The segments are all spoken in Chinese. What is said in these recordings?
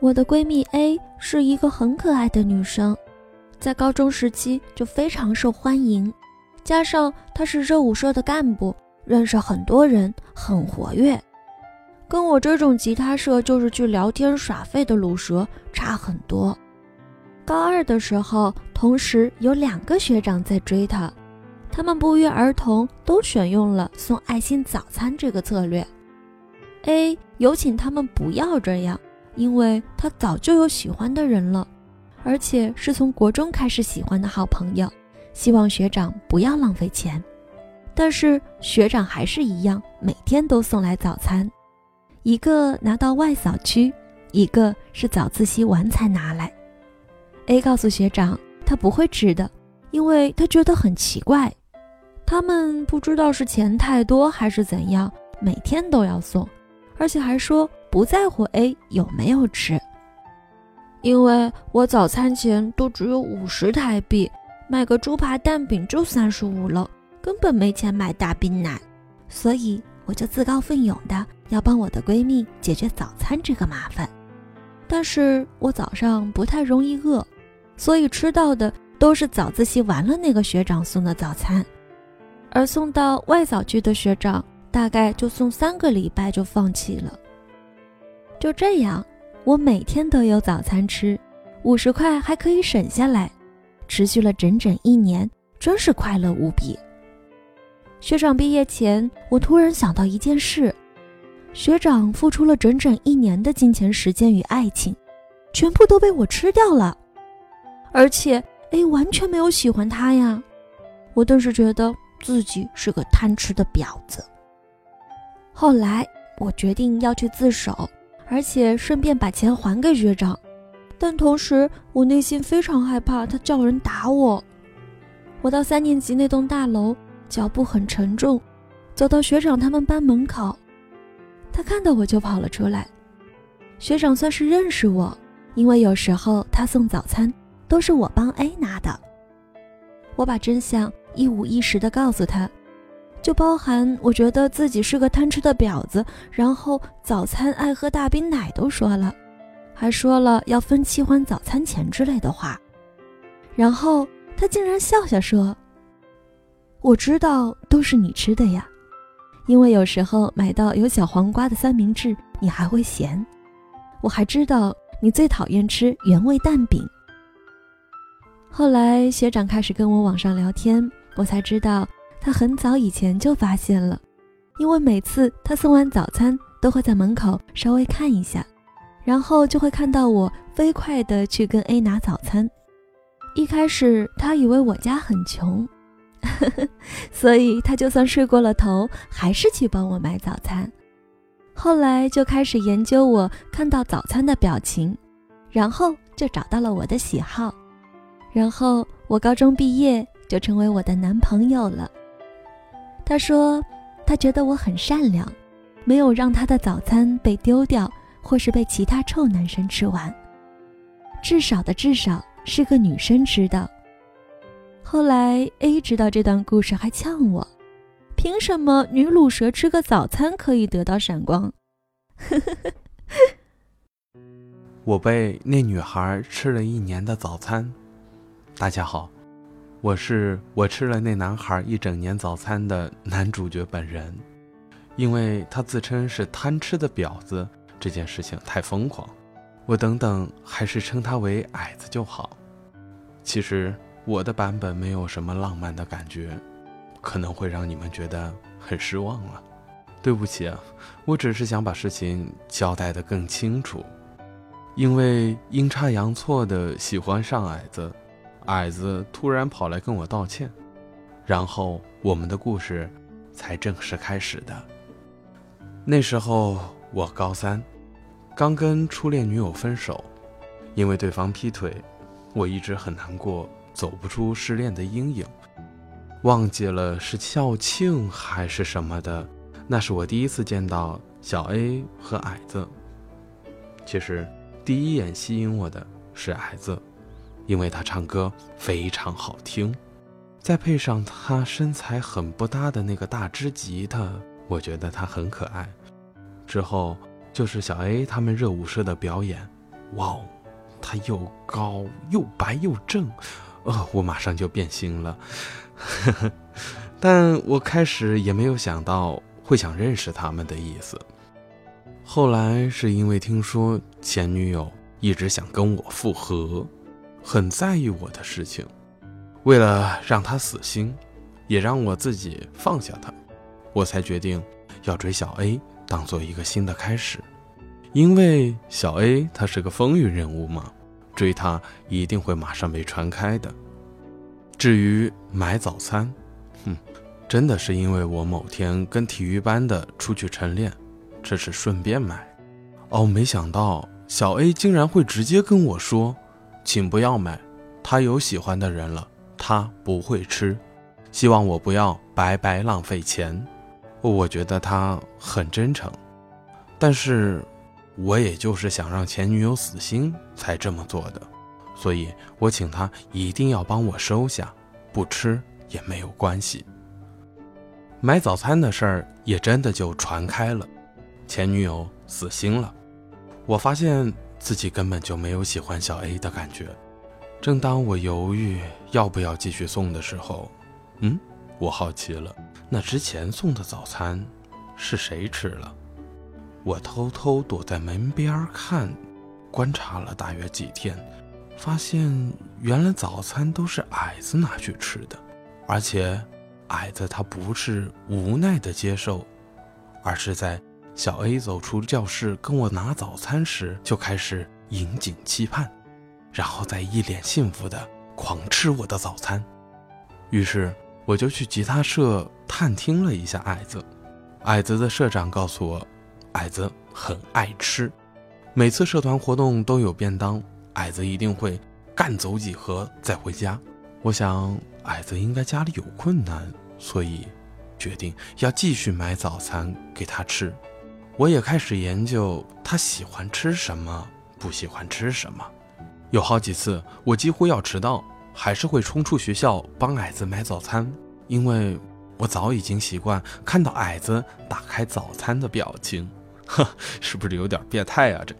我的闺蜜 A 是一个很可爱的女生，在高中时期就非常受欢迎，加上她是热舞社的干部，认识很多人，很活跃，跟我这种吉他社就是去聊天耍废的卤蛇差很多。高二的时候，同时有两个学长在追她，他们不约而同都选用了送爱心早餐这个策略。A 有请他们不要这样。因为他早就有喜欢的人了，而且是从国中开始喜欢的好朋友，希望学长不要浪费钱。但是学长还是一样，每天都送来早餐，一个拿到外扫区，一个是早自习完才拿来。A 告诉学长，他不会吃的，因为他觉得很奇怪，他们不知道是钱太多还是怎样，每天都要送，而且还说。不在乎 A 有没有吃，因为我早餐钱都只有五十台币，买个猪扒蛋饼就三十五了，根本没钱买大冰奶，所以我就自告奋勇的要帮我的闺蜜解决早餐这个麻烦。但是我早上不太容易饿，所以吃到的都是早自习完了那个学长送的早餐，而送到外早区的学长大概就送三个礼拜就放弃了。就这样，我每天都有早餐吃，五十块还可以省下来，持续了整整一年，真是快乐无比。学长毕业前，我突然想到一件事：学长付出了整整一年的金钱、时间与爱情，全部都被我吃掉了，而且 A 完全没有喜欢他呀！我顿时觉得自己是个贪吃的婊子。后来，我决定要去自首。而且顺便把钱还给学长，但同时我内心非常害怕他叫人打我。我到三年级那栋大楼，脚步很沉重，走到学长他们班门口，他看到我就跑了出来。学长算是认识我，因为有时候他送早餐都是我帮 A 拿的。我把真相一五一十的告诉他。就包含我觉得自己是个贪吃的婊子，然后早餐爱喝大冰奶都说了，还说了要分期还早餐钱之类的话，然后他竟然笑笑说：“我知道都是你吃的呀，因为有时候买到有小黄瓜的三明治你还会嫌，我还知道你最讨厌吃原味蛋饼。”后来学长开始跟我网上聊天，我才知道。他很早以前就发现了，因为每次他送完早餐都会在门口稍微看一下，然后就会看到我飞快的去跟 A 拿早餐。一开始他以为我家很穷，所以他就算睡过了头，还是去帮我买早餐。后来就开始研究我看到早餐的表情，然后就找到了我的喜好，然后我高中毕业就成为我的男朋友了。他说：“他觉得我很善良，没有让他的早餐被丢掉，或是被其他臭男生吃完。至少的至少是个女生知道。”后来 A 知道这段故事，还呛我：“凭什么女卤蛇吃个早餐可以得到闪光？” 我被那女孩吃了一年的早餐。大家好。我是我吃了那男孩一整年早餐的男主角本人，因为他自称是贪吃的婊子，这件事情太疯狂，我等等还是称他为矮子就好。其实我的版本没有什么浪漫的感觉，可能会让你们觉得很失望了。对不起啊，我只是想把事情交代得更清楚，因为阴差阳错的喜欢上矮子。矮子突然跑来跟我道歉，然后我们的故事才正式开始的。那时候我高三，刚跟初恋女友分手，因为对方劈腿，我一直很难过，走不出失恋的阴影。忘记了是校庆还是什么的，那是我第一次见到小 A 和矮子。其实第一眼吸引我的是矮子。因为他唱歌非常好听，再配上他身材很不搭的那个大支吉他，我觉得他很可爱。之后就是小 A 他们热舞社的表演，哇哦，他又高又白又正，呃，我马上就变心了。但我开始也没有想到会想认识他们的意思。后来是因为听说前女友一直想跟我复合，很在意我的事情，为了让他死心，也让我自己放下他，我才决定要追小 A，当做一个新的开始。因为小 A 他是个风云人物嘛，追他一定会马上被传开的。至于买早餐，哼，真的是因为我某天跟体育班的出去晨练，这是顺便买。哦，没想到小 A 竟然会直接跟我说：“请不要买，他有喜欢的人了，他不会吃，希望我不要白白浪费钱。”我觉得他很真诚，但是。我也就是想让前女友死心才这么做的，所以我请他一定要帮我收下，不吃也没有关系。买早餐的事儿也真的就传开了，前女友死心了。我发现自己根本就没有喜欢小 A 的感觉。正当我犹豫要不要继续送的时候，嗯，我好奇了，那之前送的早餐是谁吃了？我偷偷躲在门边看，观察了大约几天，发现原来早餐都是矮子拿去吃的，而且矮子他不是无奈的接受，而是在小 A 走出教室跟我拿早餐时就开始引颈期盼，然后再一脸幸福的狂吃我的早餐。于是我就去吉他社探听了一下矮子，矮子的社长告诉我。矮子很爱吃，每次社团活动都有便当，矮子一定会干走几盒再回家。我想矮子应该家里有困难，所以决定要继续买早餐给他吃。我也开始研究他喜欢吃什么，不喜欢吃什么。有好几次我几乎要迟到，还是会冲出学校帮矮子买早餐，因为我早已经习惯看到矮子打开早餐的表情。呵，是不是有点变态啊？这，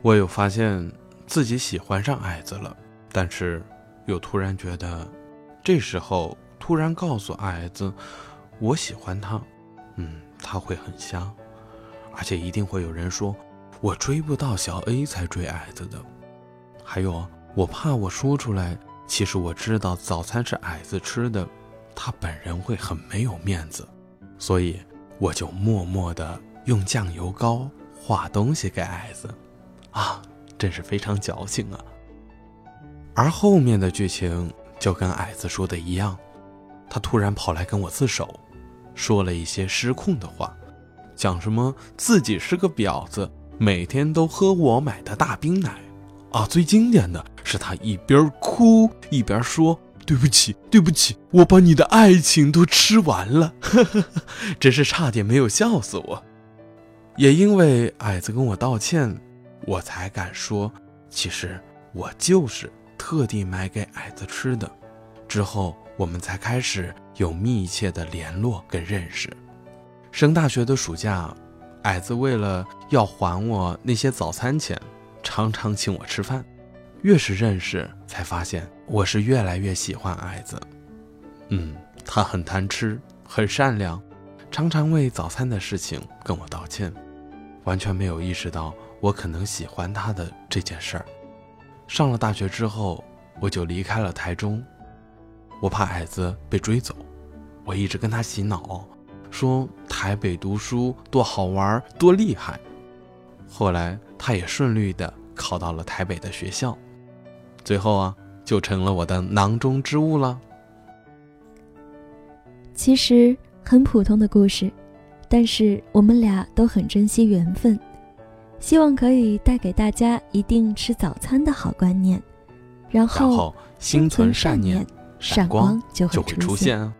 我有发现自己喜欢上矮子了，但是又突然觉得，这时候突然告诉矮子我喜欢他，嗯，他会很香，而且一定会有人说我追不到小 A 才追矮子的，还有我怕我说出来，其实我知道早餐是矮子吃的，他本人会很没有面子，所以我就默默的。用酱油膏画东西给矮子，啊，真是非常矫情啊！而后面的剧情就跟矮子说的一样，他突然跑来跟我自首，说了一些失控的话，讲什么自己是个婊子，每天都喝我买的大冰奶，啊，最经典的是他一边哭一边说：“对不起，对不起，我把你的爱情都吃完了。”真是差点没有笑死我。也因为矮子跟我道歉，我才敢说，其实我就是特地买给矮子吃的。之后我们才开始有密切的联络跟认识。升大学的暑假，矮子为了要还我那些早餐钱，常常请我吃饭。越是认识，才发现我是越来越喜欢矮子。嗯，他很贪吃，很善良。常常为早餐的事情跟我道歉，完全没有意识到我可能喜欢他的这件事儿。上了大学之后，我就离开了台中，我怕矮子被追走，我一直跟他洗脑，说台北读书多好玩多厉害。后来他也顺利的考到了台北的学校，最后啊，就成了我的囊中之物了。其实。很普通的故事，但是我们俩都很珍惜缘分，希望可以带给大家一定吃早餐的好观念，然后心存善念，闪光就会出现啊。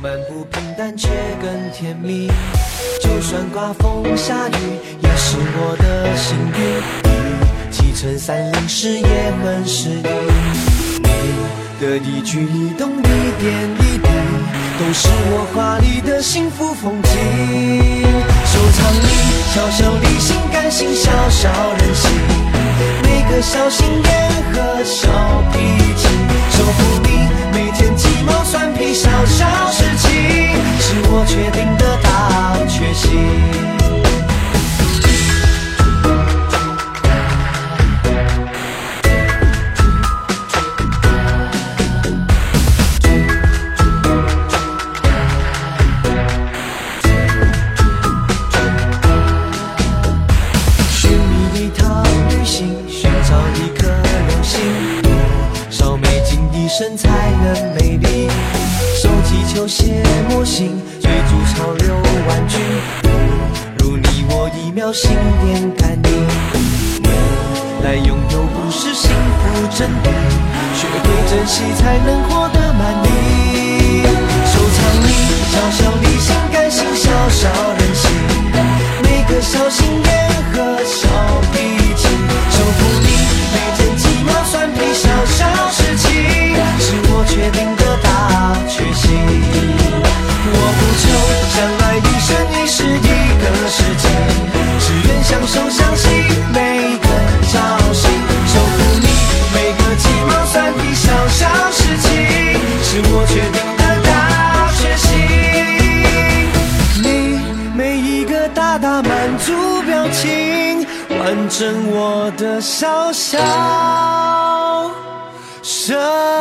漫步平淡却更甜蜜就算刮风下雨，也是我的幸运。七层山林时也很适应。你的一举一动、一点一滴，都是我华丽的幸福风景。收藏你小小理性、感性、小小任性，每个小心眼学会珍惜才能活得满意。收藏你小小理性、感心、小小任性，每个小心眼小小生